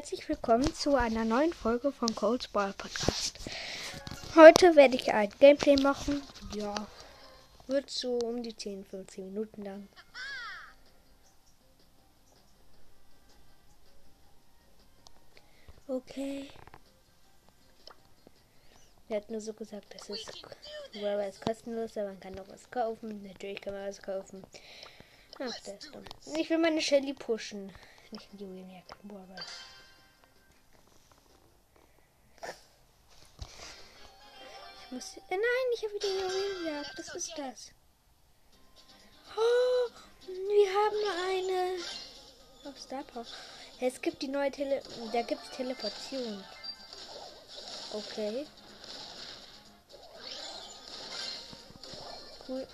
herzlich willkommen zu einer neuen Folge von Cold Ball Podcast. Heute werde ich ein Gameplay machen. Ja, wird so um die 10, 15 Minuten lang. Okay. Er hat nur so gesagt, das ist Rubber ist kostenlos, aber man kann noch was kaufen. Natürlich kann man was kaufen. Ach, der ist dumm. Ich will meine Shelly pushen. Nicht in die Maniac. Rubber. Muss. Äh, nein, ich habe wieder Juwelenjagd. Was ist das? Oh, wir haben eine. Auf Star Power. Es gibt die neue Tele. Da gibt es Teleportation. Okay. Cool.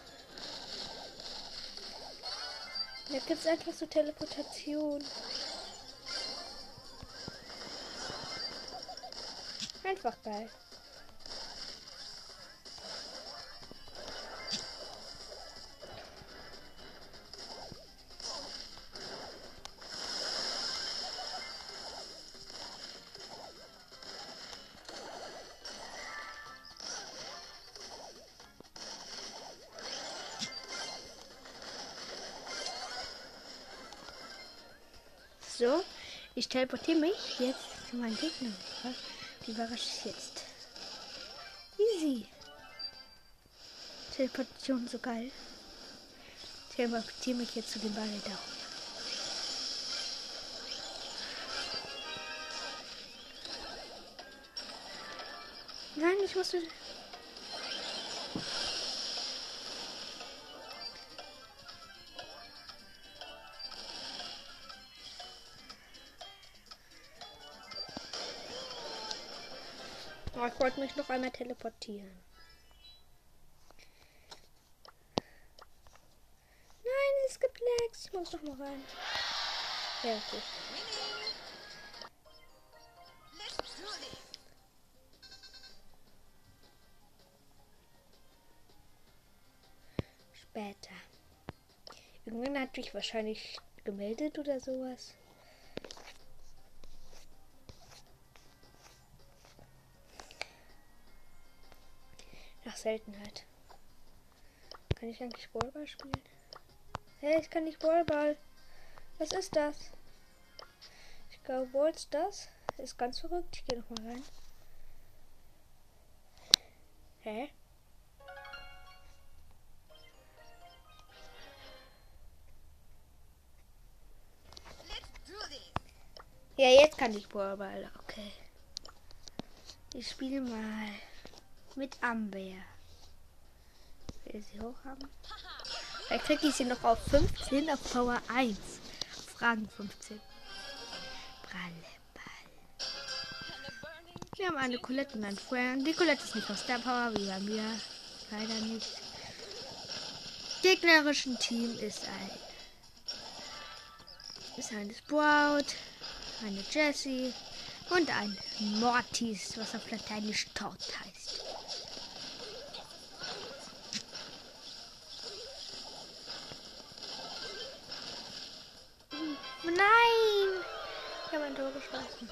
Da gibt es einfach so Teleportation. Einfach geil. Ich teleportiere mich jetzt zu meinem Gegner. Die überrasche ich jetzt. Easy. Teleportation so geil. Teleportiere mich jetzt zu dem Ball da. Nein, ich musste. Ich wollte mich noch einmal teleportieren. Nein, es gibt Lags. Ich muss noch mal rein. Ja, okay. Später. Irgendwann hat mich wahrscheinlich gemeldet oder sowas. Seltenheit. Kann ich eigentlich Ballball spielen? Hey, ich kann nicht Ballball. Was ist das? Ich glaube, Balls das ist ganz verrückt. Ich gehe noch mal rein. Hä? Ja, jetzt kann ich Ballball. Okay. Ich spiele mal mit Amber. Will sie hoch haben? Vielleicht kriege ich sie noch auf 15 auf Power 1. Fragen 15. Bralleball. Wir haben eine Colette und ein Feuer. Die Colette ist nicht aus der Power, wie bei mir. Leider nicht. Gegnerischen Team ist ein. Ist eine Sprout, eine Jessie und ein Mortis, was auf Lateinisch tot heißt. Nein! Ich habe ein Tor geschossen.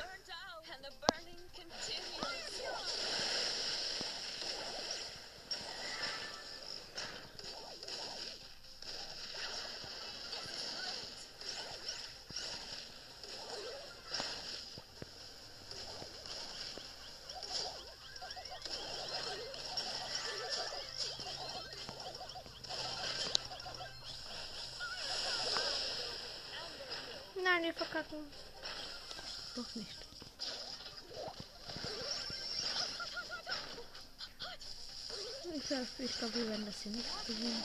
Verkacken. Doch nicht. Ich glaube, ich glaub, wir werden das hier nicht gewinnen.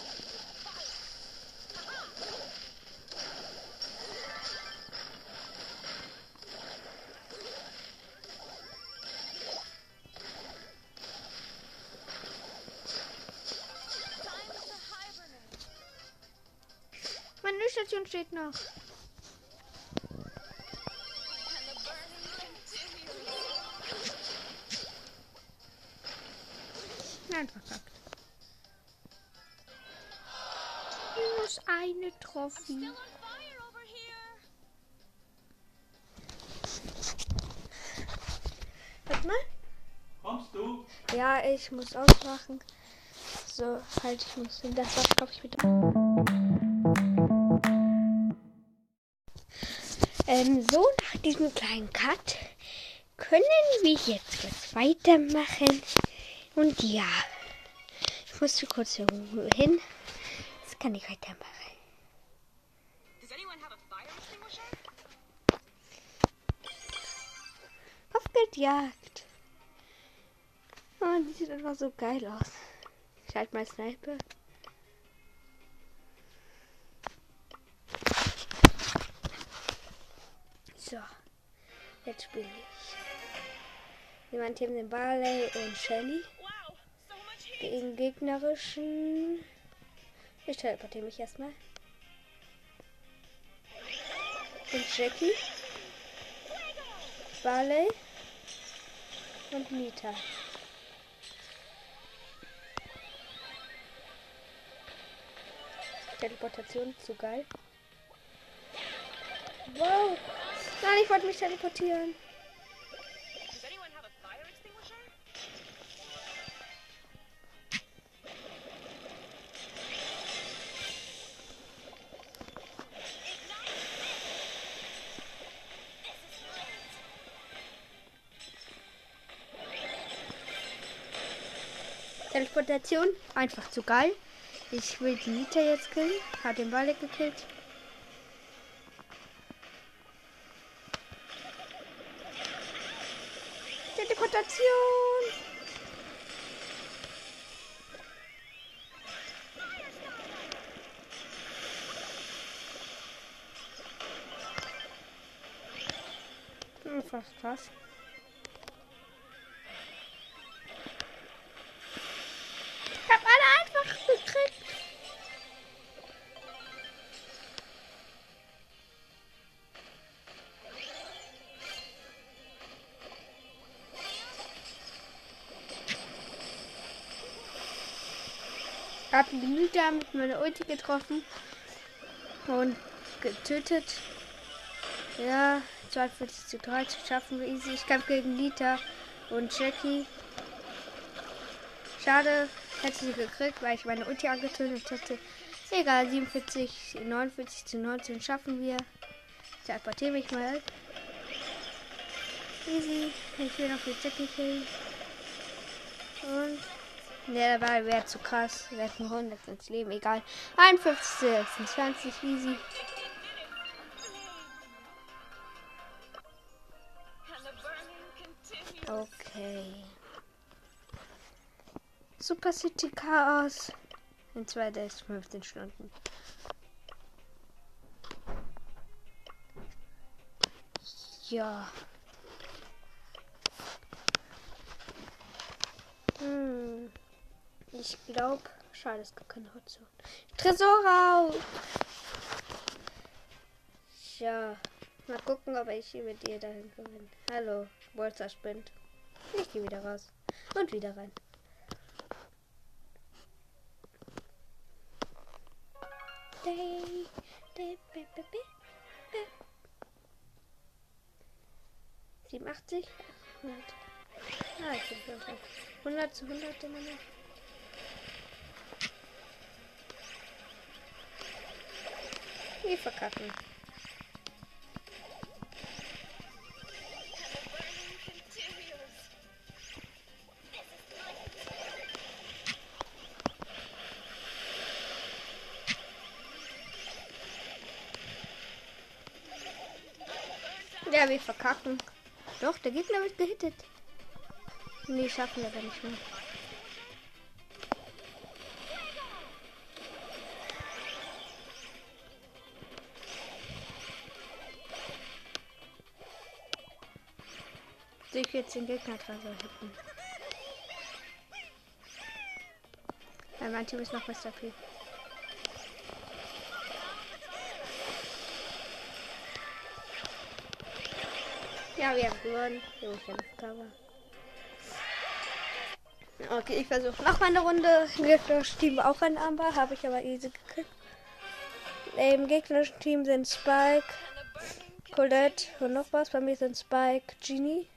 Meine Station steht noch. Nein, verkackt. Minus eine Trophy. erstmal. Kommst du? Ja, ich muss ausmachen. So, halt, ich muss in das was glaube ich mit. Ähm, so, nach diesem kleinen Cut können wir jetzt was weitermachen. Und ja, ich musste kurz hier hin. Jetzt kann ich weitermachen. Extinguisher? Kopfgeldjagd. Oh, die sieht einfach so geil aus. Ich halte mal Sniper. So, jetzt spiele ich. Jemand hier den Barley und Shelly gegen gegnerischen. Ich teleportiere mich erstmal. Und Jackie. Barley und Nita. Teleportation zu geil. Wow! Nein, ich wollte mich teleportieren. Teleportation, einfach zu geil. Ich will die Nita jetzt killen. Hat den Ball gekillt. Teleportation. Hm, fast krass. Hab die Nita mit meiner Ulti getroffen und getötet. Ja, 42 zu 13 schaffen wir easy. Ich kämpfe gegen Nita und Jackie. Schade, hätte sie gekriegt, weil ich meine Ulti angetötet hätte. Egal, 47, 49 zu 19 schaffen wir. Ich teleportiere mich mal. Easy. Ich will noch die Jackie killen. Ne, Ball wäre zu krass. Hätten 100 ins Leben. Egal. 51, 26, easy. Okay. Super City Chaos. In 2 Days 15 Stunden. Ja. Hm. Ich glaube, schade, es gibt keine Hotzone. Tresor Ja. Mal gucken, ob ich hier mit dir dahin gewinne. Hallo, Bolzer Sprint. Ich gehe wieder raus. Und wieder rein. 87? 100. Ah, ich bin schon 100 zu 100 immer noch. Wir verkacken. Ja, wir verkacken. Doch, der Gegner wird gehittet. Nee, schaffen wir aber nicht mehr. Ich jetzt den Gegner gerade hitten. Weil mein Team ist noch besser viel. Ja, wir haben gewonnen. Ich habe Cover. Okay, ich versuche noch mal eine Runde. Im gegnerischen Team auch ein Amber, habe ich aber easy gekriegt. Im gegnerischen Team sind Spike, Colette und noch was. Bei mir sind Spike, Genie.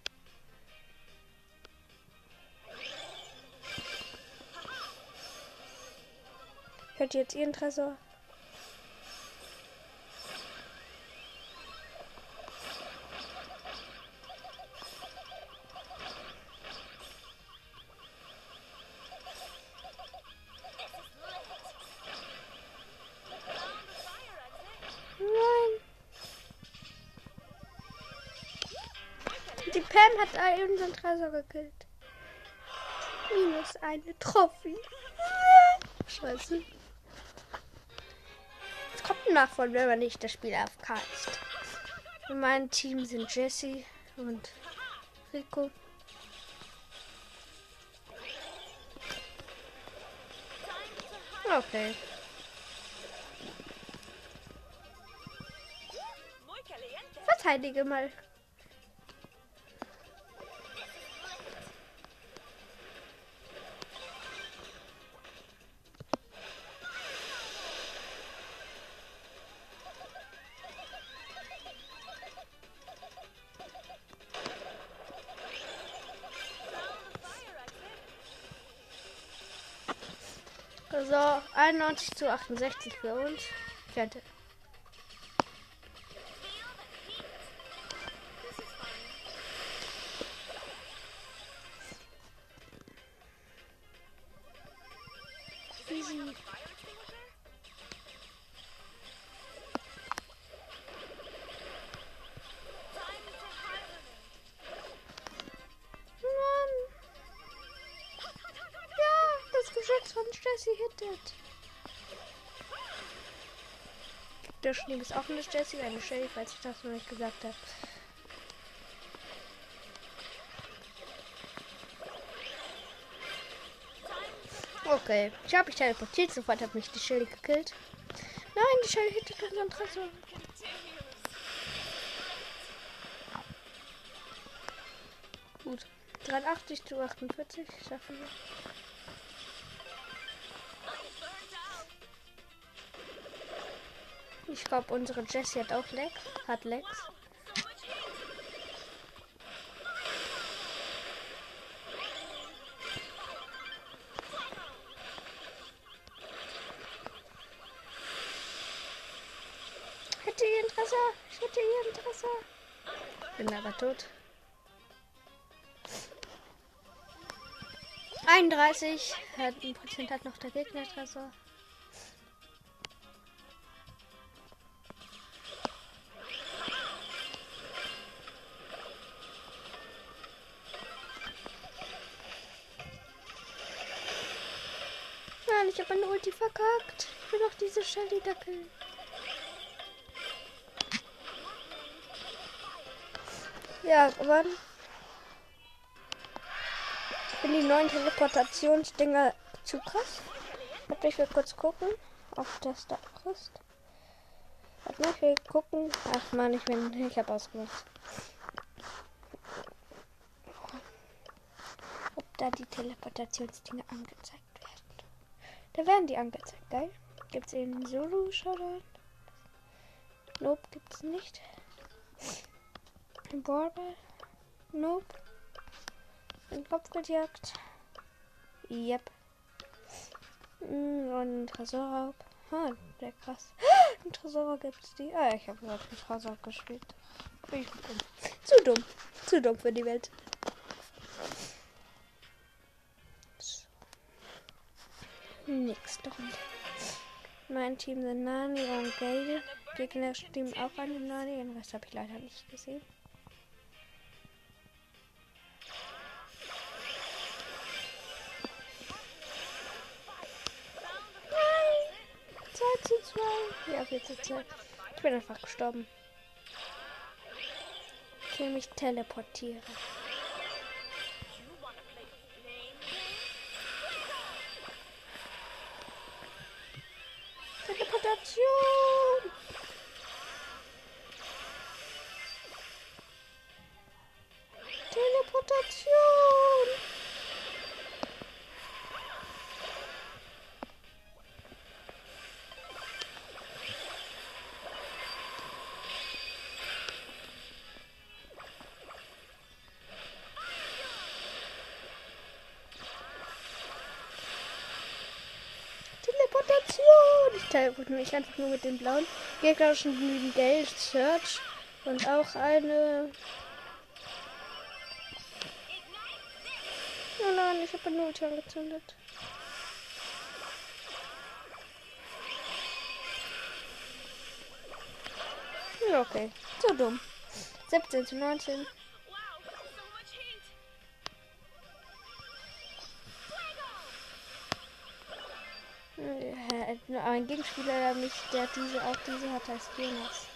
Hört ihr jetzt ihren Tresor? Die Pam hat unseren Tresor gekillt. Minus eine Trophy. Scheiße. Nachfolger, wenn man nicht das Spiel AFK ist. In meinem Team sind Jesse und Rico. Okay. Verteidige mal. So, 91 zu 68 für uns. Fertig. Geschütz von Jessie hittet. Der Schnee ist auch eine Jessie, eine Shelly, falls ich das noch nicht gesagt habe. Okay, ich habe mich teleportiert, sofort hat mich die Shelly gekillt. Nein, die Shelly hittet unseren Tresor. Gut. 83 zu 48 schaffen wir. Ich glaube, unsere Jessie hat auch Lex. Hat Lex. Hätte ihr Interesse? Ich hätte ihr Interesse. Bin aber tot. 31 hat Prozent hat noch der Gegner Tresor. Doch diese Shelly da killen. Ja, gewonnen. Ich finde die neuen Teleportationsdinger zu krass. Warte, ich will kurz gucken, ob das da ist. Warte ich will gucken. Ach man, ich bin. Ich habe ausgemacht. Ob da die Teleportationsdinger angezeigt werden. Da werden die angezeigt, geil. Gibt es in Solo Showdown? Nope, gibt es nicht. Ein Ballball? Nope. Ein Kopfgeldjagd? Yep. Mm, Und ein Tresorraub. Ah, sehr krass. Ein Tresorraub gibt's die. Ah, ich habe gerade einen Tresorraub gespielt. Bin ich dumm. Zu dumm. Zu dumm für die Welt. So. Nächste Runde. Mein Team sind Nani und Gale. Gegner stimmen auch an Nani. Den Rest habe ich leider nicht gesehen. Nein! 2 zu 2. Ja, 4 zu 2. Ich bin einfach gestorben. Ich will mich teleportieren. Teleportation! teleportiere mich einfach nur mit dem blauen. Gegnerischen genügend Geld, Search und auch eine. Oh nein, ich habe eine Ulti angezündet. Ja, okay. So dumm. 17 zu 19. Ein Gegenspieler, der mich, der diese auch diese hat, heißt Jonas.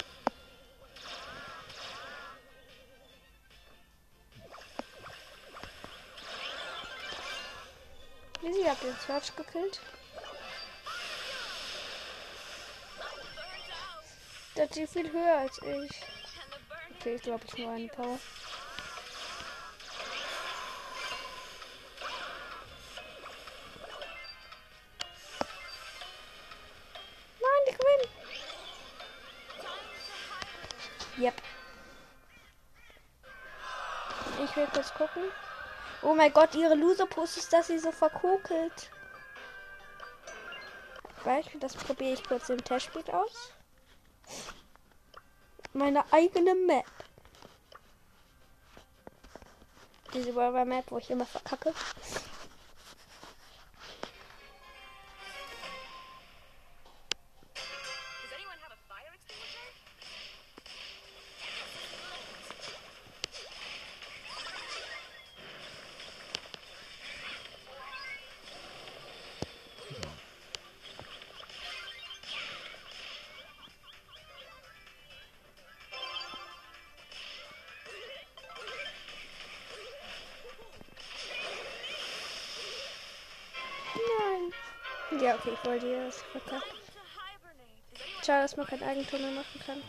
Sie hat den Search gekillt. Das ist viel höher als ich. Okay, ich glaube, ich nur eine Power. Gucken. Oh mein Gott, ihre Loser-Post ist, dass sie so verkokelt. Beispiel, das probiere ich kurz im Testspiel aus. Meine eigene Map. Diese River Map, wo ich immer verkacke. Ja, okay, ich wollte das verkackt. Schade, dass man kein Eigentor mehr machen kann.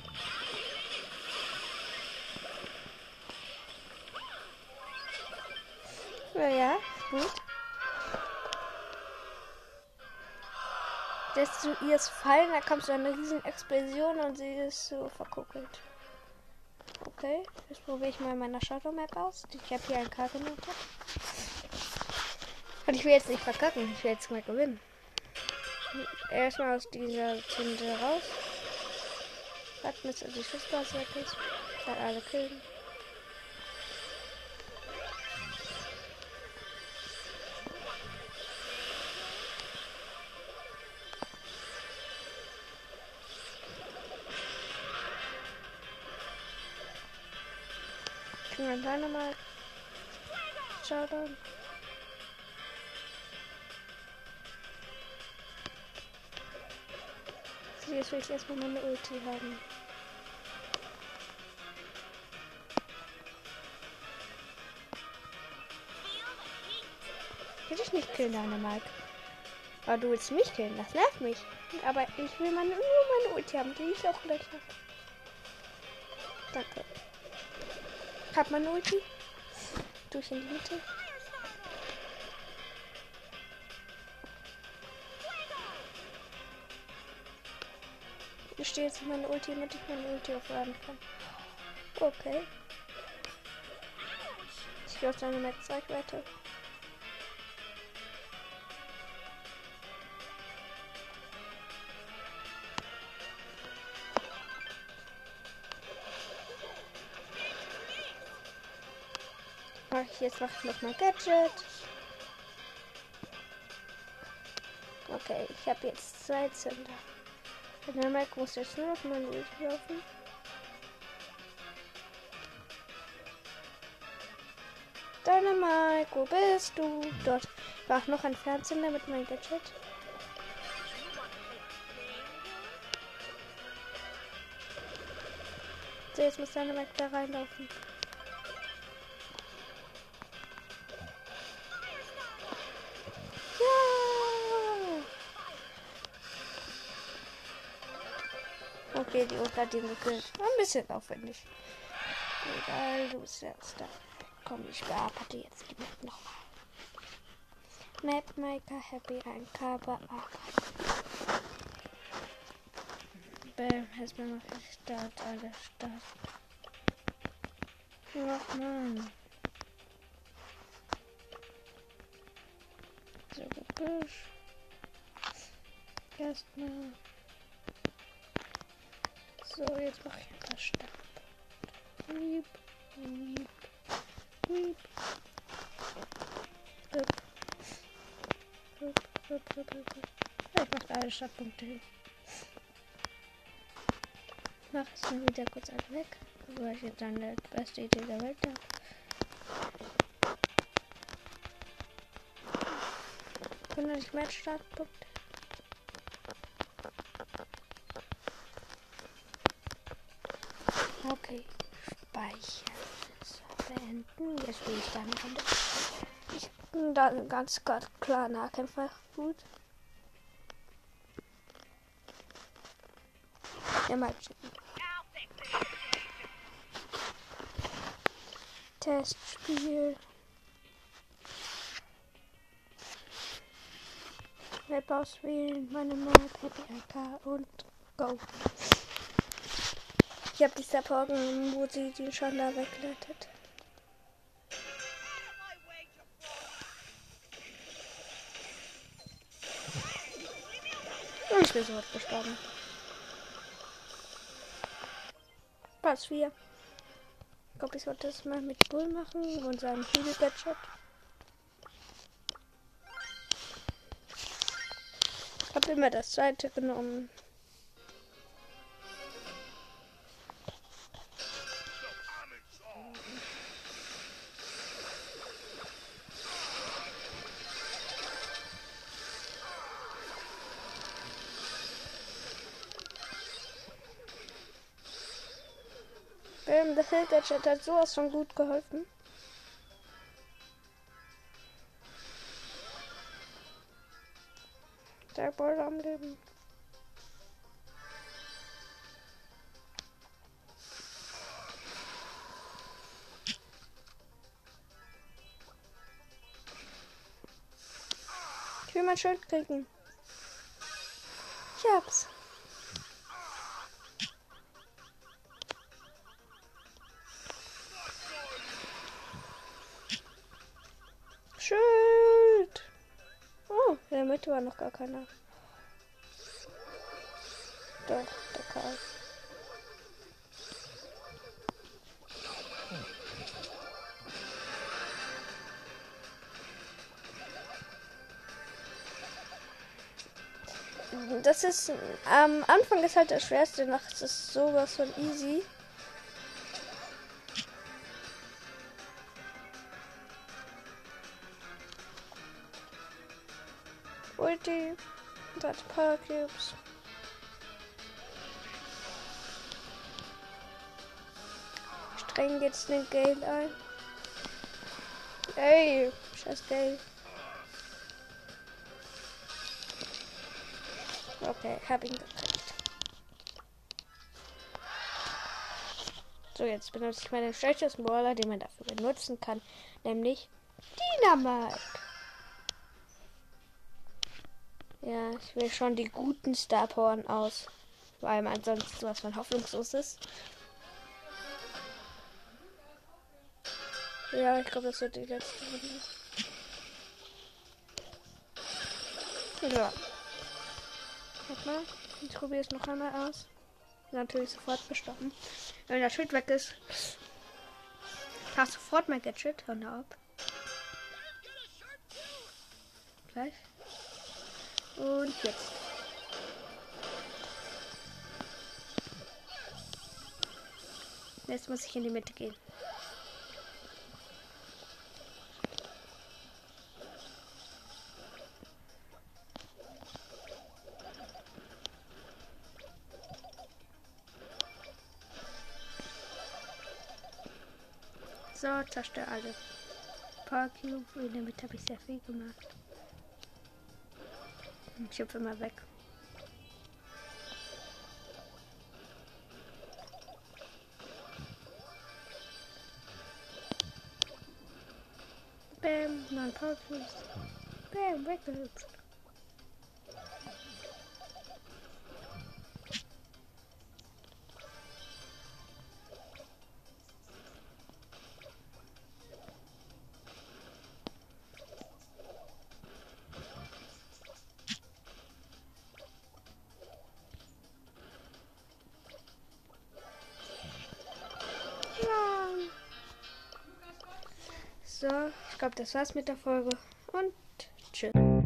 Ja, ja, gut. Lässt du ihr es fallen, da kommt so eine riesen Explosion und sie ist so verkuckelt. Okay, jetzt probiere ich mal meine Shadow Map aus. Ich habe hier ein Karte Und ich will jetzt nicht verkacken, ich will jetzt mal gewinnen. Erstmal aus dieser Tinte raus. Warten, bis die Schussbase weg ist. Alle killen. Kriegen wir dann nochmal. Showdown. So, Jetzt will ich erstmal meine Ulti haben. Ich will dich nicht killen, deine Mike. Aber du willst mich killen, das nervt mich. Aber ich will meine, nur meine Ulti haben, die ich auch gleich habe. Danke. Hab meine Ulti. Durch in die Mitte. Ich stehe jetzt in meine Ulti, damit ich meine Ulti aufladen kann. Okay. Ich gehe auf seine Netzreichweite. Mach ich jetzt mach ich noch mal Gadget. Okay, ich habe jetzt zwei Zünder. Der Mike muss jetzt nur noch meine Ulti laufen. Dynamite, wo bist du? Dort. Ich brauche noch ein Fernzünder mit meinem Gadget. So, jetzt muss Dynamite da reinlaufen. Okay, die hat ihn gekillt. Ein bisschen aufwendig. Egal, du bist erst da. Komm, ich bearbeite jetzt die Map nochmal. Mapmaker Happy ein Cover ab. Bam, erstmal noch Start, alles Start. Ach man. So, Gebüsch. Erstmal So, jetzt mache ich ein paar Stab. Weep, weep, weep. Hup, hup, hup, hup, hup. Ja, ich mache alle Stadtpunkte hin. Mach es mal wieder kurz alle weg, weil ich jetzt dann die beste Idee der Welt habe. 100 mehr Startpunkte. Okay, speichern. Beenden. Jetzt spiele ich dann Runde. Ich bin da ein ganz klar Nahkämpfer. Gut. Ja, mal checken. Testspiel. Map auswählen, meine Map, Happy und Go. Ich habe die Supporten, wo sie den schon da wegleitet. Und ich bin sofort gestorben. Platz 4. Ich glaube, ich sollte das mal mit Bull machen und seinem Hügel-Gadget. Ich habe immer das zweite genommen. Das Hilfe-Chat hat sowas von gut geholfen. Der Ball am Leben. Ich will mein Schild kriegen. Ich hab's. Noch gar keiner. Doch, der Karl. Das ist am Anfang ist halt das schwerste, nach ist sowas von easy. Ulti. Das Power Cubes. Streng jetzt den Gale ein. Ey, scheiß Gale. Okay, hab ihn gekriegt. So, jetzt benutze ich meinen schlechtesten Brawler, den man dafür benutzen kann, nämlich Dynamite. Ja, ich will schon die guten Star Powern aus. Weil man ansonsten sowas von hoffnungslos ist. Ja, ich glaube, das wird die letzte Runde. Ja. Warte mal. Ich probiere es noch einmal aus. Natürlich sofort bestoppen. Wenn der Schild weg ist, hast sofort mein Gadget. Hör ab. Gleich. Und jetzt. Jetzt muss ich in die Mitte gehen. So, zerstöre alle. Paar Cube. In der Mitte habe ich sehr viel gemacht. Ich hüpfe mal weg. Bam, neun Power Cubes. Bam, weggehüpft. Das war's mit der Folge und tschüss.